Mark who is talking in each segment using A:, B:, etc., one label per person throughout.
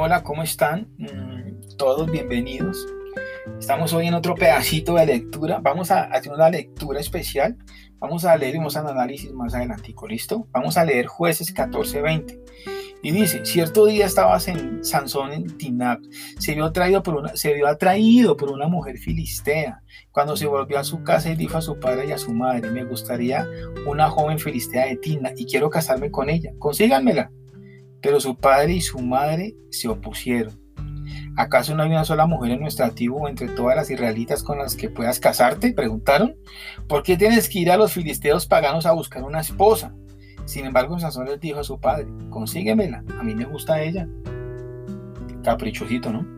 A: Hola, ¿cómo están? Mm, todos bienvenidos. Estamos hoy en otro pedacito de lectura. Vamos a hacer una lectura especial. Vamos a leer y vamos a análisis más adelante. ¿Listo? Vamos a leer jueces 14-20. Y dice, cierto día estabas en Sansón en Tinab, se vio, atraído por una, se vio atraído por una mujer filistea. Cuando se volvió a su casa y dijo a su padre y a su madre, me gustaría una joven filistea de Tina y quiero casarme con ella, consíganmela. Pero su padre y su madre se opusieron. ¿Acaso no hay una sola mujer en nuestra tribu entre todas las israelitas con las que puedas casarte? Preguntaron. ¿Por qué tienes que ir a los filisteos paganos a buscar una esposa? Sin embargo, Sansón les dijo a su padre, consíguemela, a mí me gusta ella. Caprichosito, ¿no?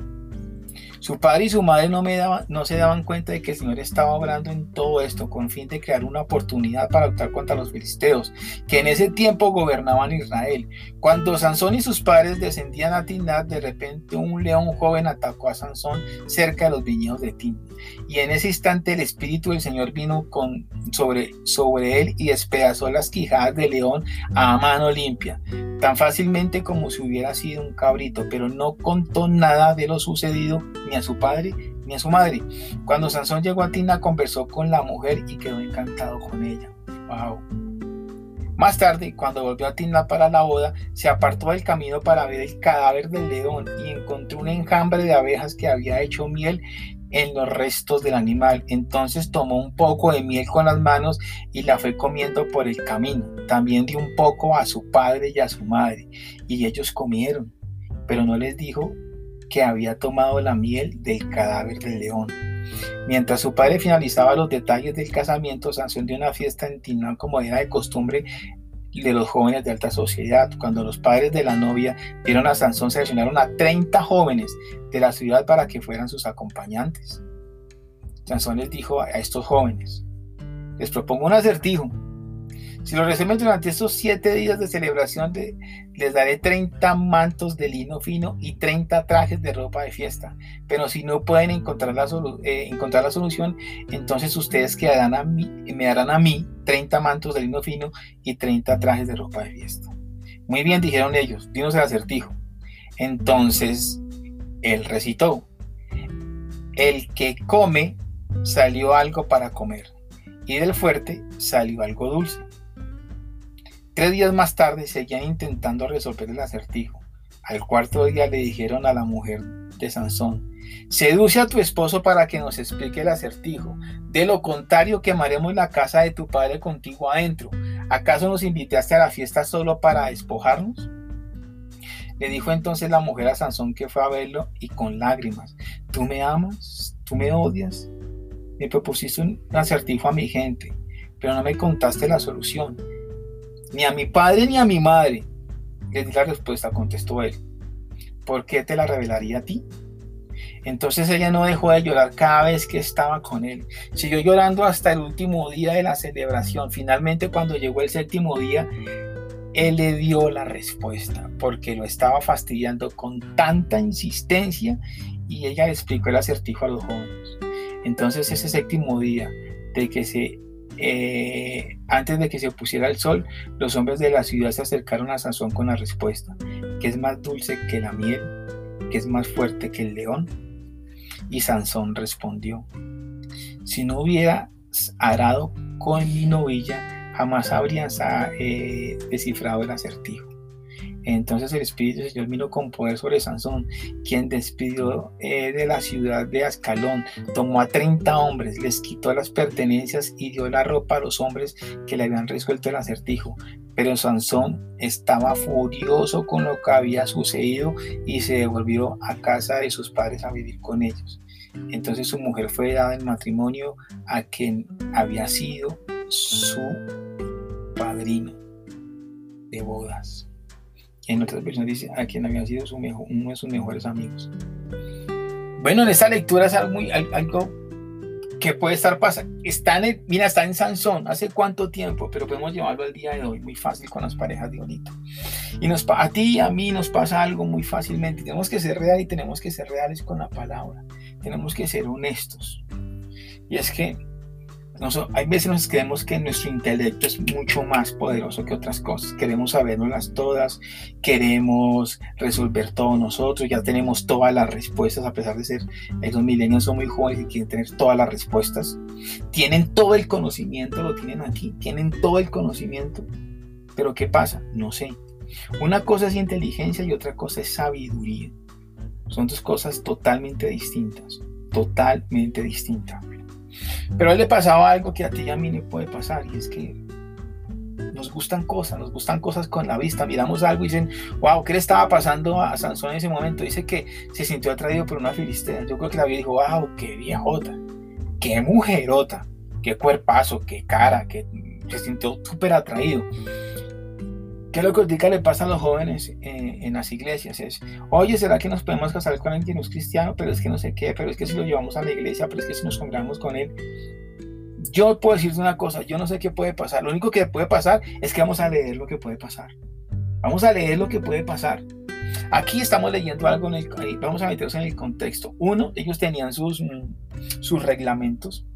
A: Su padre y su madre no, me daban, se daban cuenta de que el Señor estaba obrando en todo esto con fin de crear una oportunidad para luchar contra los filisteos, que en ese tiempo gobernaban Israel. Cuando Sansón y sus padres descendían a Timnat, de repente un león joven atacó a Sansón cerca de los viñedos de Timnat. Y en ese instante el Espíritu del Señor vino sobre, sobre él y despedazó las quijadas del león a mano limpia, tan fácilmente como si hubiera sido un cabrito, pero no contó nada de lo sucedido ni a su padre ni a su madre. Cuando Sansón llegó a Tina, conversó con la mujer y quedó encantado con ella. Wow. Más tarde, cuando volvió a Tina para la boda, se apartó del camino para ver el cadáver del león y encontró un enjambre de abejas que había hecho miel en los restos del animal. Entonces tomó un poco de miel con las manos y la fue comiendo por el camino. También dio un poco a su padre y a su madre, y ellos comieron, pero no les dijo que había tomado la miel del cadáver del león. Mientras su padre finalizaba los detalles del casamiento, Sansón dio una fiesta en Tinán como era de costumbre de los jóvenes de alta sociedad. Cuando los padres de la novia vieron a Sansón, seleccionaron a 30 jóvenes de la ciudad para que fueran sus acompañantes. Sansón les dijo a estos jóvenes, les propongo un acertijo. Si lo resumen durante estos siete días de celebración, les daré 30 mantos de lino fino y 30 trajes de ropa de fiesta. Pero si no pueden encontrar la, eh, encontrar la solución, entonces ustedes quedarán a mí, me darán a mí 30 mantos de lino fino y 30 trajes de ropa de fiesta. Muy bien, dijeron ellos, dinos el acertijo. Entonces él recitó, el que come salió algo para comer y del fuerte salió algo dulce. Tres días más tarde seguían intentando resolver el acertijo. Al cuarto día le dijeron a la mujer de Sansón, seduce a tu esposo para que nos explique el acertijo. De lo contrario, quemaremos la casa de tu padre contigo adentro. ¿Acaso nos invitaste a la fiesta solo para despojarnos? Le dijo entonces la mujer a Sansón que fue a verlo y con lágrimas, ¿tú me amas? ¿Tú me odias? Me propusiste un acertijo a mi gente, pero no me contaste la solución. Ni a mi padre ni a mi madre. Le di la respuesta, contestó él. ¿Por qué te la revelaría a ti? Entonces ella no dejó de llorar cada vez que estaba con él. Siguió llorando hasta el último día de la celebración. Finalmente cuando llegó el séptimo día, él le dio la respuesta porque lo estaba fastidiando con tanta insistencia y ella le explicó el acertijo a los jóvenes. Entonces ese séptimo día de que se eh, antes de que se pusiera el sol, los hombres de la ciudad se acercaron a Sansón con la respuesta, que es más dulce que la miel, que es más fuerte que el león. Y Sansón respondió, si no hubiera arado con mi novilla, jamás habrían eh, descifrado el acertijo. Entonces el Espíritu del Señor vino con poder sobre Sansón, quien despidió eh, de la ciudad de Ascalón, tomó a 30 hombres, les quitó las pertenencias y dio la ropa a los hombres que le habían resuelto el acertijo. Pero Sansón estaba furioso con lo que había sucedido y se devolvió a casa de sus padres a vivir con ellos. Entonces su mujer fue dada en matrimonio a quien había sido su padrino de bodas en otras versiones dice a quien había sido su mejor, uno de sus mejores amigos. Bueno, en esta lectura es algo, muy, algo que puede estar pasando. Está en mira, está en Sansón, hace cuánto tiempo, pero podemos llevarlo al día de hoy, muy fácil con las parejas de bonito. Y nos, a ti y a mí nos pasa algo muy fácilmente. Tenemos que ser reales y tenemos que ser reales con la palabra. Tenemos que ser honestos. Y es que hay veces nos creemos que nuestro intelecto es mucho más poderoso que otras cosas. Queremos sabernoslas todas, queremos resolver todo nosotros, ya tenemos todas las respuestas, a pesar de ser, esos milenios son muy jóvenes y quieren tener todas las respuestas. Tienen todo el conocimiento, lo tienen aquí, tienen todo el conocimiento. Pero ¿qué pasa? No sé. Una cosa es inteligencia y otra cosa es sabiduría. Son dos cosas totalmente distintas, totalmente distintas. Pero a él le pasaba algo que a ti y a mí le puede pasar y es que nos gustan cosas, nos gustan cosas con la vista. Miramos algo y dicen, wow, ¿qué le estaba pasando a Sansón en ese momento? Dice que se sintió atraído por una filistea. Yo creo que la vio dijo, wow, qué viejota, qué mujerota, qué cuerpazo, qué cara, que se sintió súper atraído. ¿Qué es lo que ahorita le pasa a los jóvenes eh, en las iglesias? Es, oye, ¿será que nos podemos casar con alguien que no es cristiano? Pero es que no sé qué, pero es que si lo llevamos a la iglesia, pero es que si nos congregamos con él. Yo puedo decirte una cosa, yo no sé qué puede pasar. Lo único que puede pasar es que vamos a leer lo que puede pasar. Vamos a leer lo que puede pasar. Aquí estamos leyendo algo, en el, vamos a meternos en el contexto. Uno, ellos tenían sus, mm, sus reglamentos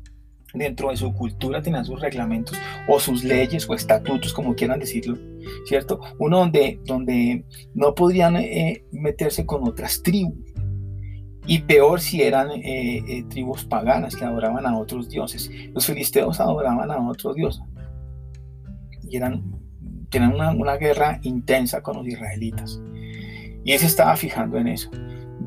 A: dentro de su cultura tenían sus reglamentos o sus leyes o estatutos, como quieran decirlo, ¿cierto? Uno donde, donde no podrían eh, meterse con otras tribus. Y peor si eran eh, eh, tribus paganas que adoraban a otros dioses. Los filisteos adoraban a otros dioses. Y eran, tenían una, una guerra intensa con los israelitas. Y él se estaba fijando en eso.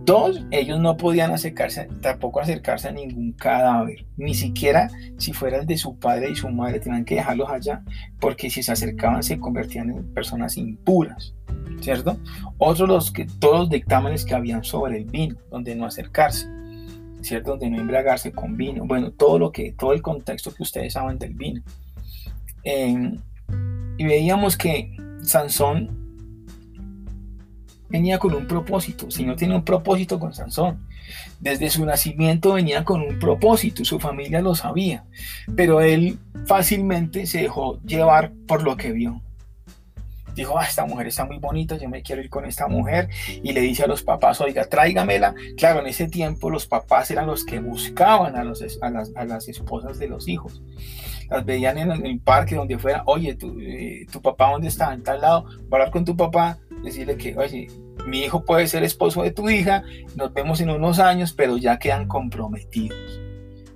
A: Dos, ellos no podían acercarse, tampoco acercarse a ningún cadáver, ni siquiera si fuera el de su padre y su madre, tenían que dejarlos allá, porque si se acercaban se convertían en personas impuras, ¿cierto? Otros los que, todos los dictámenes que habían sobre el vino, donde no acercarse, ¿cierto? Donde no embriagarse con vino, bueno, todo lo que, todo el contexto que ustedes saben del vino. Em, y veíamos que Sansón venía con un propósito. El Señor tiene un propósito con Sansón. Desde su nacimiento venía con un propósito, su familia lo sabía, pero él fácilmente se dejó llevar por lo que vio. Dijo, ah, esta mujer está muy bonita, yo me quiero ir con esta mujer. Y le dice a los papás, oiga, tráigamela. Claro, en ese tiempo los papás eran los que buscaban a, las, esposas de los hijos. Las veían en el parque, donde fuera, oye, tu, eh, tu papá, ¿dónde está? En tal lado, va a hablar con tu papá decirle que, oye, mi hijo puede ser esposo de tu hija, nos vemos en unos años, pero ya quedan comprometidos.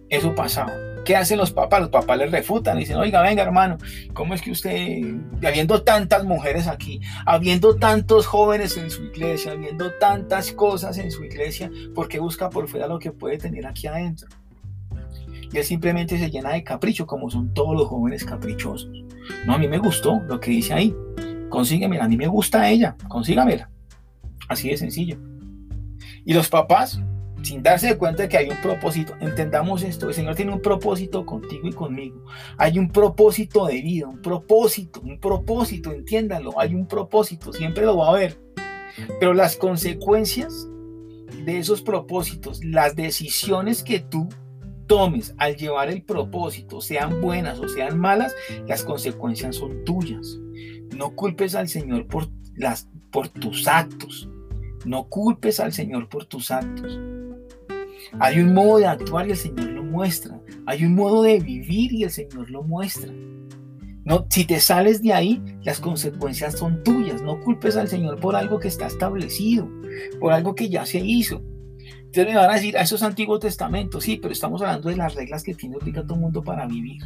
A: Eso pasaba. ¿Qué hacen los papás? Los papás les refutan dicen, oiga, venga hermano, ¿cómo es que usted, habiendo tantas mujeres aquí, habiendo tantos jóvenes en su iglesia, habiendo tantas cosas en su iglesia, ¿por qué busca por fuera lo que puede tener aquí adentro? Y él simplemente se llena de capricho, como son todos los jóvenes caprichosos. No, a mí me gustó lo que dice ahí consíguemela, mí me gusta ella, consígamela. Así de sencillo. Y los papás, sin darse cuenta de que hay un propósito, entendamos esto, el Señor tiene un propósito contigo y conmigo. Hay un propósito de vida, un propósito, un propósito, entiéndanlo, hay un propósito, siempre lo va a haber. Pero las consecuencias de esos propósitos, las decisiones que tú tomes al llevar el propósito, sean buenas o sean malas, las consecuencias son tuyas. No culpes al Señor por, las, por tus actos. No culpes al Señor por tus actos. Hay un modo de actuar y el Señor lo muestra. Hay un modo de vivir y el Señor lo muestra. No, si te sales de ahí, las consecuencias son tuyas. No culpes al Señor por algo que está establecido, por algo que ya se hizo. Ustedes me van a decir, a esos antiguos testamentos, sí, pero estamos hablando de las reglas que tiene todo el mundo para vivir.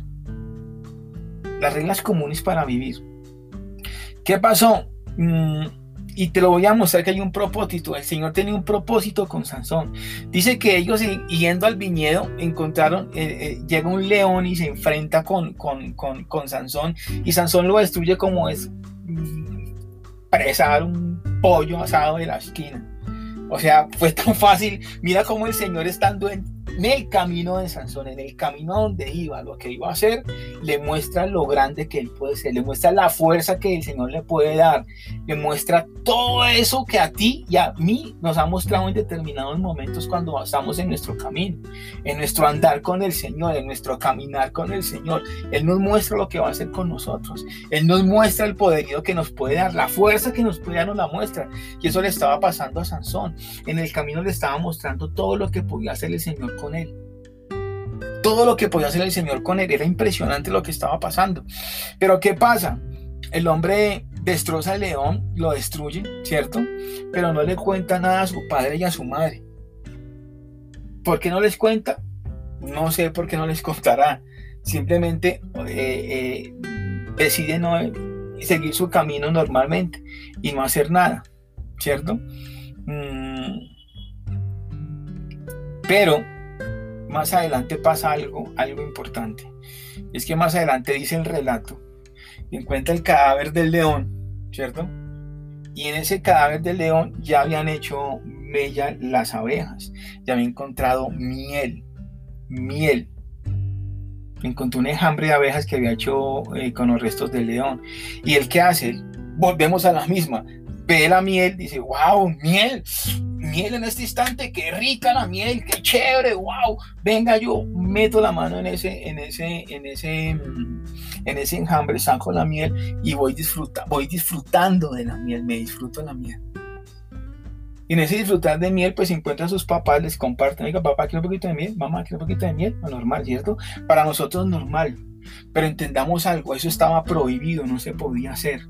A: Las reglas comunes para vivir. ¿Qué pasó? Mm, y te lo voy a mostrar que hay un propósito. El Señor tenía un propósito con Sansón. Dice que ellos yendo al viñedo encontraron, eh, eh, llega un león y se enfrenta con, con, con, Sansón y Sansón lo destruye como es mm, presar un pollo asado de la esquina. O sea, fue tan fácil. Mira cómo el Señor estando en en el camino de Sansón, en el camino donde iba, lo que iba a hacer, le muestra lo grande que él puede ser, le muestra la fuerza que el Señor le puede dar, le muestra todo eso que a ti y a mí nos ha mostrado en determinados momentos cuando estamos en nuestro camino, en nuestro andar con el Señor, en nuestro caminar con el Señor. Él nos muestra lo que va a hacer con nosotros, Él nos muestra el poderío que nos puede dar, la fuerza que nos puede dar, nos la muestra. Y eso le estaba pasando a Sansón. En el camino le estaba mostrando todo lo que podía hacer el Señor con él. todo lo que podía hacer el Señor con él. Era impresionante lo que estaba pasando. Pero ¿qué pasa? El hombre destroza al león, lo destruye, ¿cierto? Pero no le cuenta nada a su padre y a su madre. ¿Por qué no les cuenta? No sé por qué no les contará. Simplemente eh, eh, decide no seguir su camino normalmente y no hacer nada, ¿cierto? Mm, pero más adelante pasa algo, algo importante. Es que más adelante dice el relato, encuentra el cadáver del león, ¿cierto? Y en ese cadáver del león ya habían hecho mella las abejas, ya había encontrado miel, miel. Encontró un enjambre de abejas que había hecho eh, con los restos del león. ¿Y el que hace? Volvemos a la misma. Ve la miel, dice, wow, miel, miel en este instante, qué rica la miel, qué chévere, wow. Venga, yo meto la mano en ese, en ese, en ese, en ese enjambre, saco la miel y voy, disfruta, voy disfrutando de la miel, me disfruto la miel. Y en ese disfrutar de miel, pues encuentran a sus papás, les comparten, oiga, papá, quiero un poquito de miel, mamá, quiero un poquito de miel, normal, ¿cierto? Para nosotros normal, pero entendamos algo, eso estaba prohibido, no se podía hacer.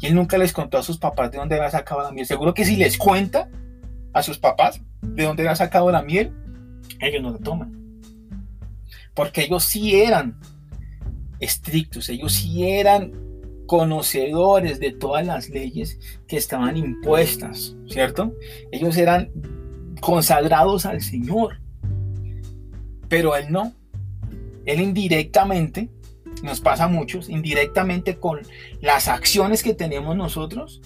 A: Y él nunca les contó a sus papás de dónde había sacado la miel. Seguro que si les cuenta, a sus papás de dónde había sacado la miel, ellos no la toman. Porque ellos sí eran estrictos, ellos sí eran conocedores de todas las leyes que estaban impuestas, ¿cierto? Ellos eran consagrados al Señor. Pero él no. Él indirectamente, nos pasa a muchos, indirectamente con las acciones que tenemos nosotros,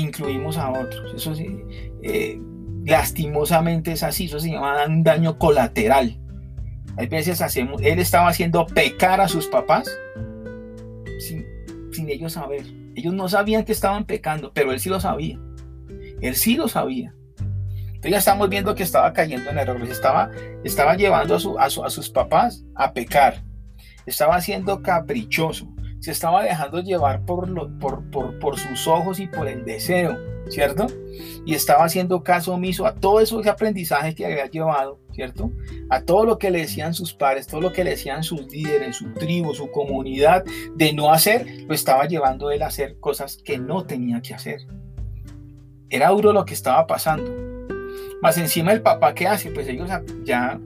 A: incluimos a otros. Eso sí, eh, lastimosamente es así, eso se llama un daño colateral. Hay veces hacemos, él estaba haciendo pecar a sus papás sin, ellos saber. Ellos no sabían que estaban pecando, pero él sí lo sabía. Él sí lo sabía. Entonces ya estamos viendo que estaba cayendo en errores, estaba, estaba llevando a, su, a, a sus papás a pecar, estaba siendo caprichoso, se estaba dejando llevar por, por, por, sus ojos y por el deseo, ¿cierto? Y estaba haciendo caso omiso a todo eso, ese aprendizaje que había llevado, ¿cierto? A todo lo que le decían sus padres, todo lo que le decían sus líderes, su tribu, su comunidad, de no hacer, lo estaba llevando él a hacer cosas que no tenía que hacer. Era duro lo que estaba pasando. Más encima el papá, ¿qué hace? Pues ellos ya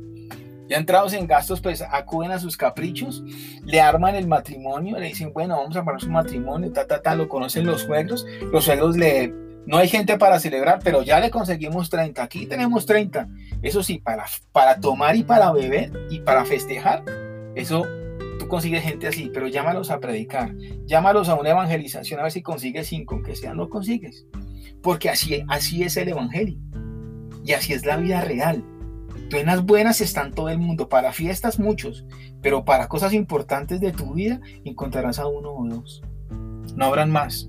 A: ya entrados en gastos, pues acuden a sus caprichos, le arman el matrimonio, le dicen, bueno, vamos a armar su matrimonio, ta, ta, ta, lo conocen los suegros, los suegros le... No hay gente para celebrar, pero ya le conseguimos 30, aquí tenemos 30. Eso sí, para, para tomar y para beber y para festejar, eso tú consigues gente así, pero llámalos a predicar, llámalos a una evangelización a ver si consigues cinco, aunque sea no consigues. Porque así, así es el evangelio. Y así es la vida real. Buenas buenas están todo el mundo, para fiestas muchos, pero para cosas importantes de tu vida encontrarás a uno o dos. No habrán más.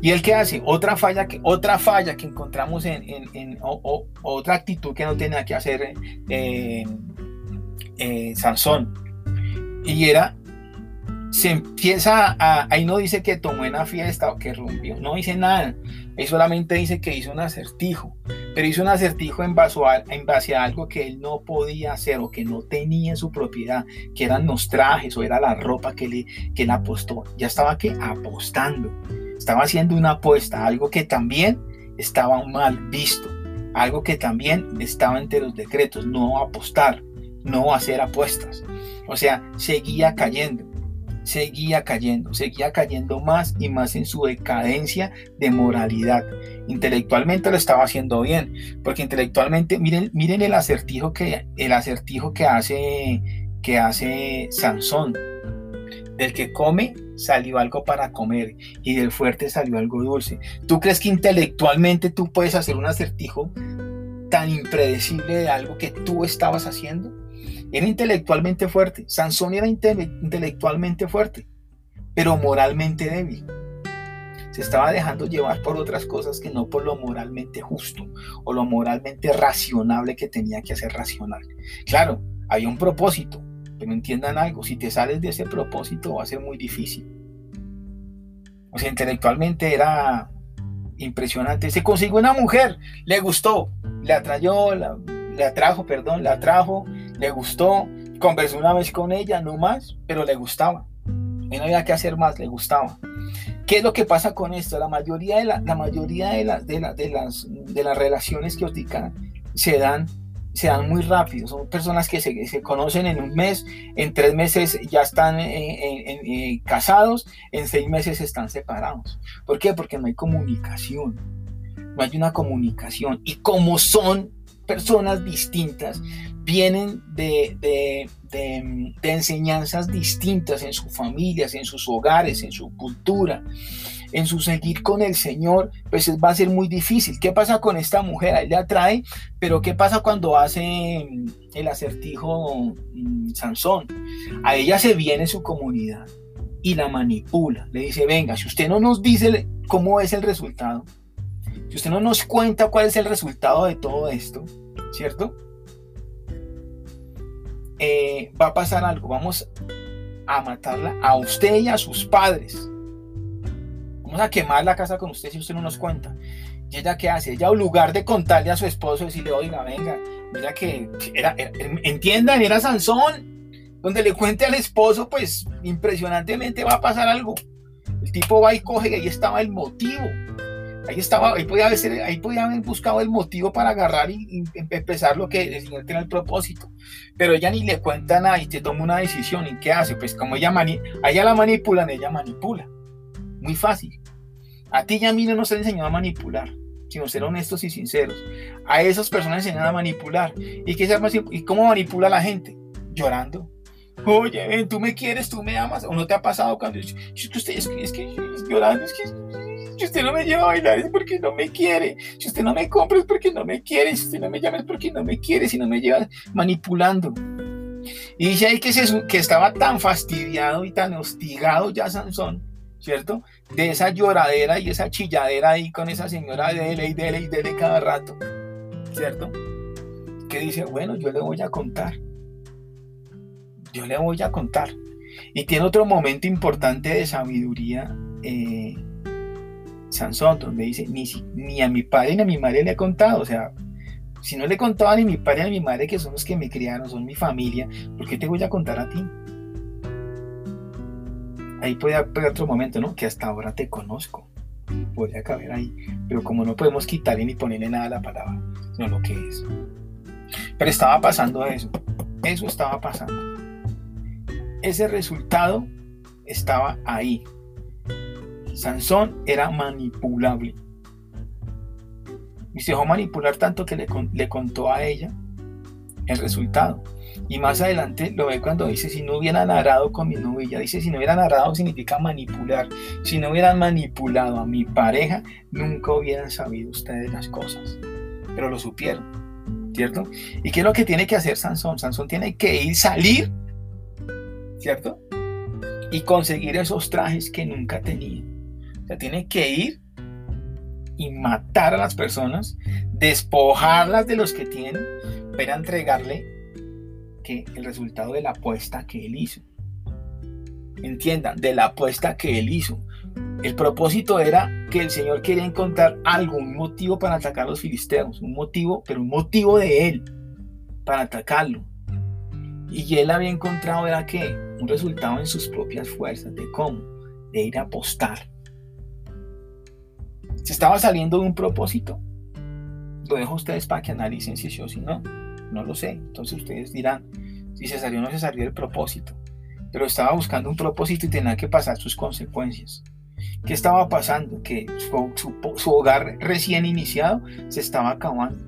A: ¿Y el qué hace? Otra falla que, otra falla que encontramos en, otra actitud que no tenía que hacer eh, eh, Sansón. Y era, se empieza a, ahí no dice que tomó en la fiesta o que rompió, no dice nada. Él solamente dice que hizo un acertijo, pero hizo un acertijo en base, a, en base a algo que él no podía hacer o que no tenía en su propiedad, que eran los trajes o era la ropa que, le, que él apostó. Ya estaba que apostando, estaba haciendo una apuesta, algo que también estaba mal visto, algo que también estaba entre los decretos, no apostar, no hacer apuestas. O sea, seguía cayendo seguía cayendo, seguía cayendo más y más en su decadencia de moralidad. Intelectualmente lo estaba haciendo bien, porque intelectualmente, miren, miren el acertijo que, el acertijo que hace, que hace Sansón. Del que come salió algo para comer y del fuerte salió algo dulce. ¿Tú crees que intelectualmente tú puedes hacer un acertijo tan impredecible de algo que tú estabas haciendo? Era intelectualmente fuerte. Sansón era intelectualmente fuerte, pero moralmente débil. Se estaba dejando llevar por otras cosas que no por lo moralmente justo o lo moralmente racionable que tenía que hacer racional. Claro, había un propósito, pero entiendan algo, si te sales de ese propósito va a ser muy difícil. O sea, intelectualmente era impresionante. Se consiguió una mujer, le gustó, le atrayó, la, le atrajo, perdón, le atrajo, le gustó, conversó una vez con ella, no más, pero le gustaba. Y no había que hacer más, le gustaba. ¿Qué es lo que pasa con esto? La mayoría de, la, mayoría de, de, de, las, de las relaciones que os se dan se dan muy rápido. Son personas que se, se, conocen en un mes, en tres meses ya están eh, casados, en seis meses están separados. ¿Por qué? Porque no hay comunicación. No hay una comunicación. Y como son personas distintas, vienen de, de, de, enseñanzas distintas en sus familias, en sus hogares, en su cultura, en su seguir con el Señor, pues va a ser muy difícil. ¿Qué pasa con esta mujer? Ahí le atrae, pero ¿qué pasa cuando hace mm, el acertijo mm, Sansón? A ella se viene su comunidad y la manipula. Le dice, venga, si usted no nos dice cómo es el resultado, si usted no nos cuenta cuál es el resultado de todo esto, ¿cierto? Eh, va a pasar algo, vamos a matarla a usted y a sus padres. Vamos a quemar la casa con usted si usted no nos cuenta. ¿Y ella qué hace? Ella, en lugar de contarle a su esposo, decirle, oiga, venga, mira que entiendan, era Sansón. Donde le cuente al esposo, pues impresionantemente va a pasar algo. El tipo va y coge y ahí estaba el motivo. Ahí estaba, ahí podía haber, ahí podía haber buscado el motivo para agarrar y, empezar lo que el Señor tiene el propósito. Pero ella ni le cuenta nada y te toma una decisión. ¿Y qué hace? Pues como ella, mani ella la manipulan, ella manipula. Muy fácil. A ti y a mí no nos han enseñado a manipular, sino ser honestos y sinceros. A esas personas enseñan a manipular. ¿Y, qué se ¿Y cómo manipula la gente? Llorando. Oye, tú me quieres, tú me amas. ¿O no te ha pasado cuando es que usted es que, es llorando, es que si usted no me lleva a bailar es porque no me quiere. Si usted no me compra es porque no me quiere. Si usted no me llama es porque no me quiere. Si no me lleva manipulando. Y dice ahí que, se, que estaba tan fastidiado y tan hostigado ya Sansón, ¿cierto? De esa lloradera y esa chilladera ahí con esa señora dele y dele y dele cada rato, ¿cierto? Que dice, bueno, yo le voy a contar. Yo le voy a contar. Y tiene otro momento importante de sabiduría eh, Sansón, donde dice, ni, a mi padre ni a mi madre le he contado, o sea, si no le he contado ni a mi padre ni a mi madre, que son los que me criaron, son mi familia, ¿por qué te voy a contar a ti? Ahí puede haber otro momento, ¿no? Que hasta ahora te conozco. Podría caber ahí. Pero como no podemos quitarle ni ponerle nada a la palabra, sino lo que es. Pero estaba pasando eso. Eso estaba pasando. Ese resultado estaba ahí. Sansón era manipulable. Y se dejó manipular tanto que le, contó a ella el resultado. Y más adelante lo ve cuando dice, si no hubieran arado con mi novia, dice, si no hubieran arado significa manipular. Si no hubieran manipulado a mi pareja, nunca hubieran sabido ustedes las cosas. Pero lo supieron, ¿cierto? ¿Y qué es lo que tiene que hacer Sansón? Sansón tiene que ir, salir, ¿cierto? Y conseguir esos trajes que nunca tenía. O sea, tiene que ir y matar a las personas, despojarlas de los que tienen, para entregarle que el resultado de la apuesta que él hizo. Entiendan, de la apuesta que él hizo. El propósito era que el Señor quería encontrar algún motivo para atacar a los filisteos, un motivo, pero un motivo de él para atacarlo. Y él había encontrado era que un resultado en sus propias fuerzas, de cómo, de ir a apostar se estaba saliendo de un propósito. Lo dejo a ustedes para que analicen si sí o si no. No lo sé. Entonces ustedes dirán si se salió o no se salió del propósito. Pero estaba buscando un propósito y tenía que pasar sus consecuencias. ¿Qué estaba pasando? Que su, hogar recién iniciado se estaba acabando.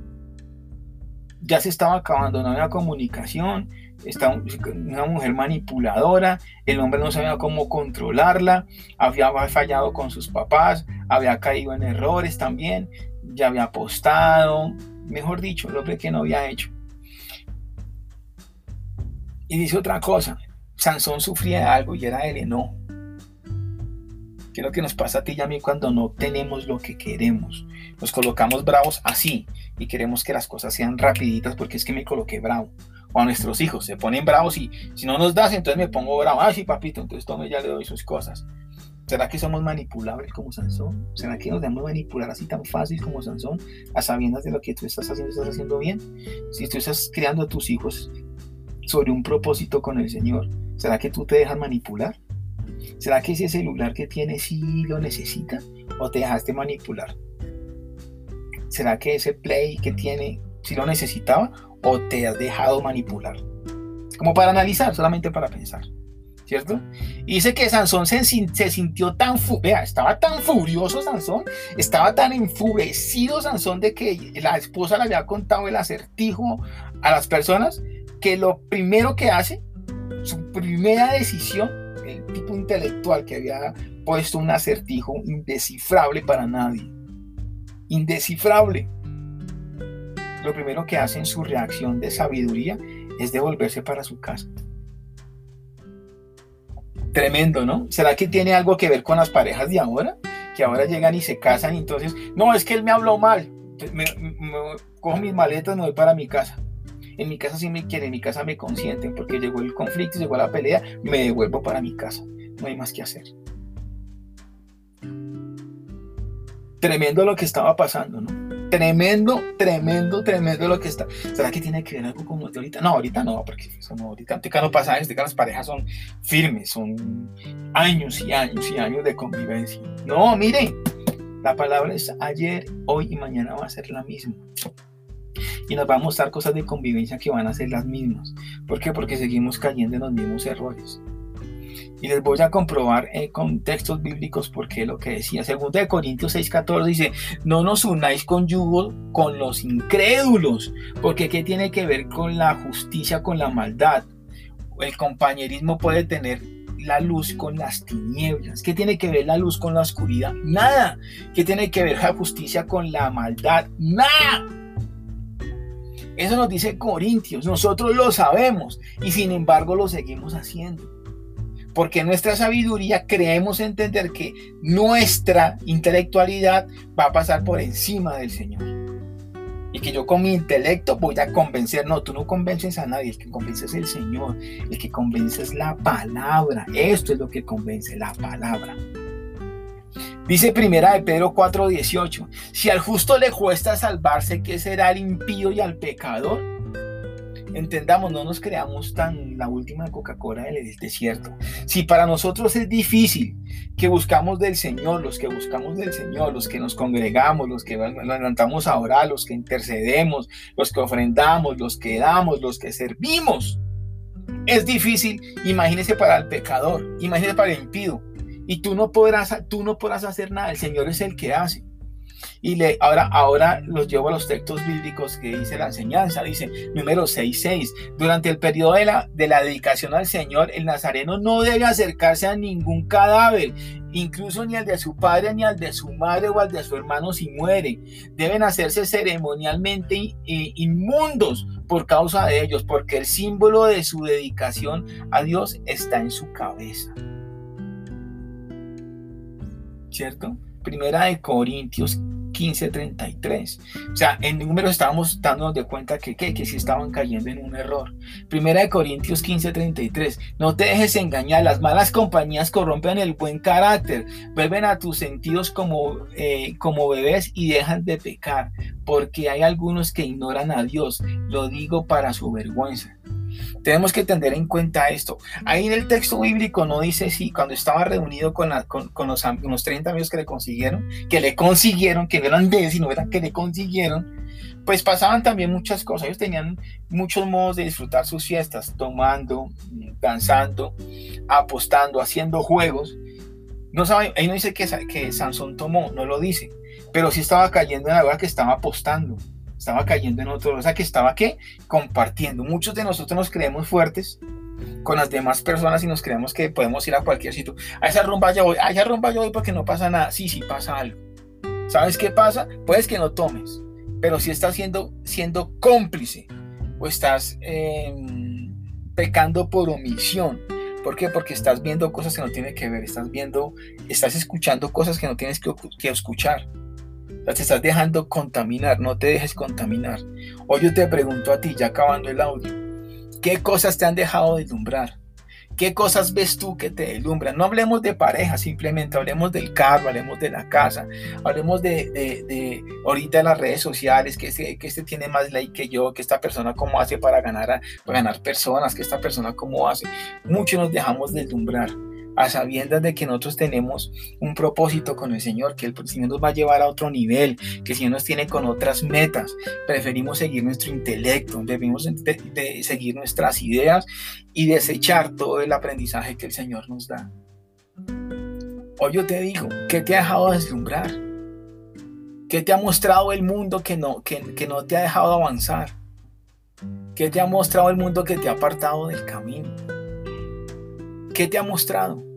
A: Ya se estaba acabando, no había comunicación, está una mujer manipuladora, el hombre no sabía cómo controlarla, había fallado con sus papás, había caído en errores también, ya había apostado, mejor dicho, lo que no había hecho. Y dice otra cosa, Sansón sufría de algo y era el enojo. ¿Qué es lo que nos pasa a ti y a mí cuando no tenemos lo que queremos? Nos colocamos bravos así y queremos que las cosas sean rapiditas porque es que me coloqué bravo o a nuestros hijos. Se ponen bravos y si no nos das, entonces me pongo bravo. Ah, sí, papito, entonces tome, ya le doy sus cosas. ¿Será que somos manipulables como Sansón? ¿Será que nos dejamos manipular así tan fácil como Sansón a sabiendas de lo que tú estás haciendo, estás haciendo bien? Si tú estás criando a tus hijos sobre un propósito con el Señor, ¿será que tú te dejas manipular? ¿Será que ese celular que tienes sí lo necesita o te dejaste manipular? ¿Será que ese play que tiene sí lo necesitaba o te has dejado manipular? Como para analizar, solamente para pensar. ¿cierto? Y dice que Sansón se, sintió tan, vea, estaba tan furioso Sansón, estaba tan enfurecido Sansón de que la esposa le había contado el acertijo a las personas, que lo primero que hace, su primera decisión, el tipo intelectual que había puesto un acertijo indescifrable para nadie, indescifrable. Lo primero que hace en su reacción de sabiduría es devolverse para su casa. Tremendo, ¿no? ¿Será que tiene algo que ver con las parejas de ahora? Que ahora llegan y se casan y entonces, no, es que él me habló mal. Cojo mis maletas, me voy para mi casa. En mi casa sí me quieren, en mi casa me consienten porque llegó el conflicto, llegó la pelea, me devuelvo para mi casa. No hay más que hacer. Tremendo lo que estaba pasando, ¿no? Tremendo, tremendo, tremendo lo que está. ¿Será que tiene que ver algo con de ahorita? No, ahorita no, porque eso no, ahorita, ahorita no pasa, que las parejas son firmes, son años y años y años de convivencia. No, miren, la palabra es ayer, hoy y mañana va a ser la misma. Y nos va a mostrar cosas de convivencia que van a ser las mismas. ¿Por qué? Porque seguimos cayendo en los mismos errores. Y les voy a comprobar eh, con textos bíblicos porque lo que decía. Segunda de Corintios 6:14 dice, no nos unáis con yugo con los incrédulos, porque ¿qué tiene que ver con la justicia, con la maldad? El compañerismo puede tener la luz con las tinieblas. ¿Qué tiene que ver la luz con la oscuridad? Nada. ¿Qué tiene que ver la justicia con la maldad? Nada. Eso nos dice Corintios. Nosotros lo sabemos y sin embargo lo seguimos haciendo porque nuestra sabiduría creemos entender que nuestra intelectualidad va a pasar por encima del Señor. Y que yo con mi intelecto voy a convencer, no, tú no convences a nadie, el que convence es el Señor, el que convence es la palabra, esto es lo que convence, la palabra. Dice primera de Pedro 4:18, si al justo le cuesta salvarse, ¿qué será al impío y al pecador? Entendamos, no nos creamos tan la última Coca-Cola del desierto. Si para nosotros es difícil que buscamos del Señor, los que buscamos del Señor, los que nos congregamos, los que levantamos a orar, los que intercedemos, los que ofrendamos, los que damos, los que servimos, es difícil, imagínese para el pecador, imagínese para el impío. Y tú no podrás, tú no podrás hacer nada, el Señor es el que hace. Y le, ahora, ahora los llevo a los textos bíblicos que dice la enseñanza, dice número 6.6, durante el periodo de la, de la dedicación al Señor, el nazareno no debe acercarse a ningún cadáver, incluso ni al de su padre, ni al de su madre o al de su hermano si muere. Deben hacerse ceremonialmente inmundos por causa de ellos, porque el símbolo de su dedicación a Dios está en su cabeza. ¿Cierto? Primera de Corintios 15:33. O sea, en números estábamos dándonos de cuenta que, que, que sí estaban cayendo en un error. Primera de Corintios 15:33. No te dejes engañar, las malas compañías corrompen el buen carácter, vuelven a tus sentidos como, eh, como bebés y dejan de pecar, porque hay algunos que ignoran a Dios. Lo digo para su vergüenza. Tenemos que tener en cuenta esto. Ahí en el texto bíblico no dice si cuando estaba reunido con, los, unos 30 amigos que le consiguieron, que le consiguieron, que no eran de sino que le consiguieron, pues pasaban también muchas cosas. Ellos tenían muchos modos de disfrutar sus fiestas, tomando, danzando, apostando, haciendo juegos. No sabe, ahí no dice que, que Sansón tomó, no lo dice, pero sí estaba cayendo en la hora que estaba apostando estaba cayendo en otro, o sea que estaba ¿qué? compartiendo. Muchos de nosotros nos creemos fuertes con las demás personas y nos creemos que podemos ir a cualquier sitio. A esa rumba ya voy, a esa rumba yo voy porque no pasa nada. Sí, sí pasa algo. ¿Sabes qué pasa? Puedes que no tomes, pero si estás siendo, siendo cómplice o estás em, pecando por omisión. ¿Por qué? Porque estás viendo cosas que no tienen que ver, estás viendo, estás escuchando cosas que no tienes que, que escuchar te estás dejando contaminar, no te dejes contaminar. Hoy yo te pregunto a ti, ya acabando el audio, ¿qué cosas te han dejado deslumbrar? ¿Qué cosas ves tú que te deslumbran? No hablemos de pareja, simplemente hablemos del carro, hablemos de la casa, hablemos de, de, ahorita de las redes sociales, que este, que este tiene más ley que yo, que esta persona cómo hace para ganar, para ganar personas, que esta persona cómo hace. Muchos nos dejamos deslumbrar a sabiendas de que nosotros tenemos un propósito con el Señor, que el Señor nos va a llevar a otro nivel, que el Señor nos tiene con otras metas. Preferimos seguir nuestro intelecto, debemos de, seguir nuestras ideas y desechar todo el aprendizaje que el Señor nos da. Hoy yo te digo, ¿qué te ha dejado deslumbrar? ¿Qué te ha mostrado el mundo que no, que no te ha dejado avanzar? ¿Qué te ha mostrado el mundo que te ha apartado del camino? ¿Qué te ha mostrado?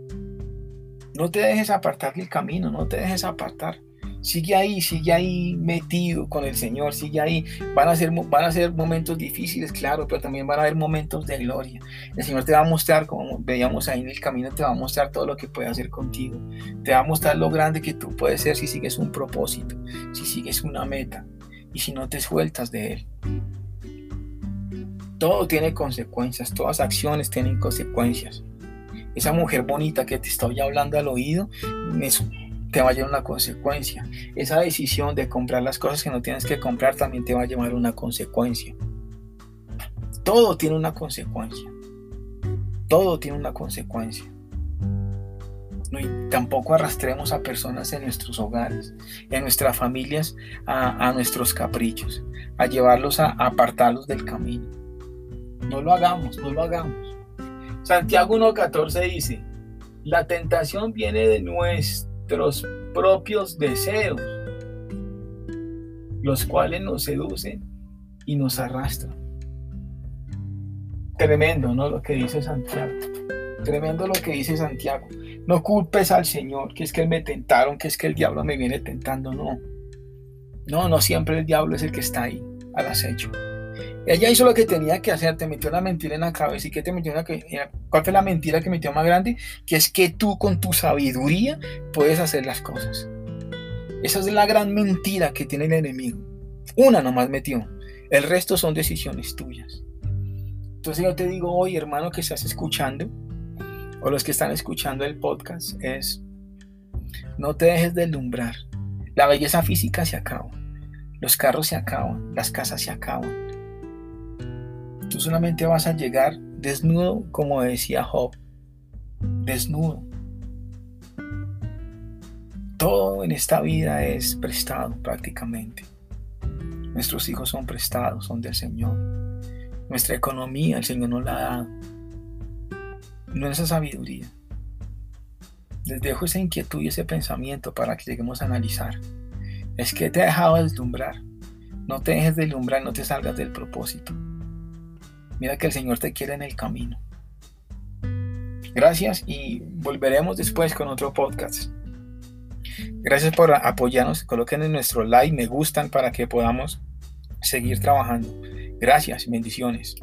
A: No te dejes apartar del camino, no te dejes apartar. Sigue ahí, sigue ahí metido con el Señor, sigue ahí. Van a, ser, van a ser momentos difíciles, claro, pero también van a haber momentos de gloria. El Señor te va a mostrar, como veíamos ahí en el camino, te va a mostrar todo lo que puede hacer contigo. Te va a mostrar lo grande que tú puedes ser si sigues un propósito, si sigues una meta y si no te sueltas de Él. Todo tiene consecuencias, todas acciones tienen consecuencias esa mujer bonita que te estoy hablando al oído, te va a llevar una consecuencia. Esa decisión de comprar las cosas que no tienes que comprar también te va a llevar una consecuencia. Todo tiene una consecuencia. Todo tiene una consecuencia. tampoco arrastremos a personas en nuestros hogares, en nuestras familias, a, nuestros caprichos, a llevarlos a apartarlos del camino. No lo hagamos, no lo hagamos. Santiago 1.14 dice, la tentación viene de nuestros propios deseos, los cuales nos seducen y nos arrastran. Tremendo, ¿no? Lo que dice Santiago. Tremendo lo que dice Santiago. No culpes al Señor, que es que me tentaron, que es que el diablo me viene tentando. No. No, no siempre el diablo es el que está ahí al acecho. Ella hizo lo que tenía que hacer, te metió la mentira en la cabeza. ¿Y qué te metió ¿Cuál fue la mentira que metió más grande? Que es que tú con tu sabiduría puedes hacer las cosas. Esa es la gran mentira que tiene el enemigo. Una nomás metió. El resto son decisiones tuyas. Entonces yo te digo hoy, hermano, que estás escuchando, o los que están escuchando el podcast, es, no te dejes deslumbrar. La belleza física se acaba. Los carros se acaban, las casas se acaban, Tú solamente vas a llegar desnudo, como decía Job, desnudo. Todo en esta vida es prestado prácticamente. Nuestros hijos son prestados, son del Señor. Nuestra economía el Señor nos la ha dado. No esa sabiduría. Les dejo esa inquietud y ese pensamiento para que lleguemos a analizar. Es que te ha dejado deslumbrar. No te dejes deslumbrar, no te salgas del propósito. Mira que el Señor te quiere en el camino. Gracias y volveremos después con otro podcast. Gracias por apoyarnos. Coloquen en nuestro like, me gustan para que podamos seguir trabajando. Gracias, bendiciones.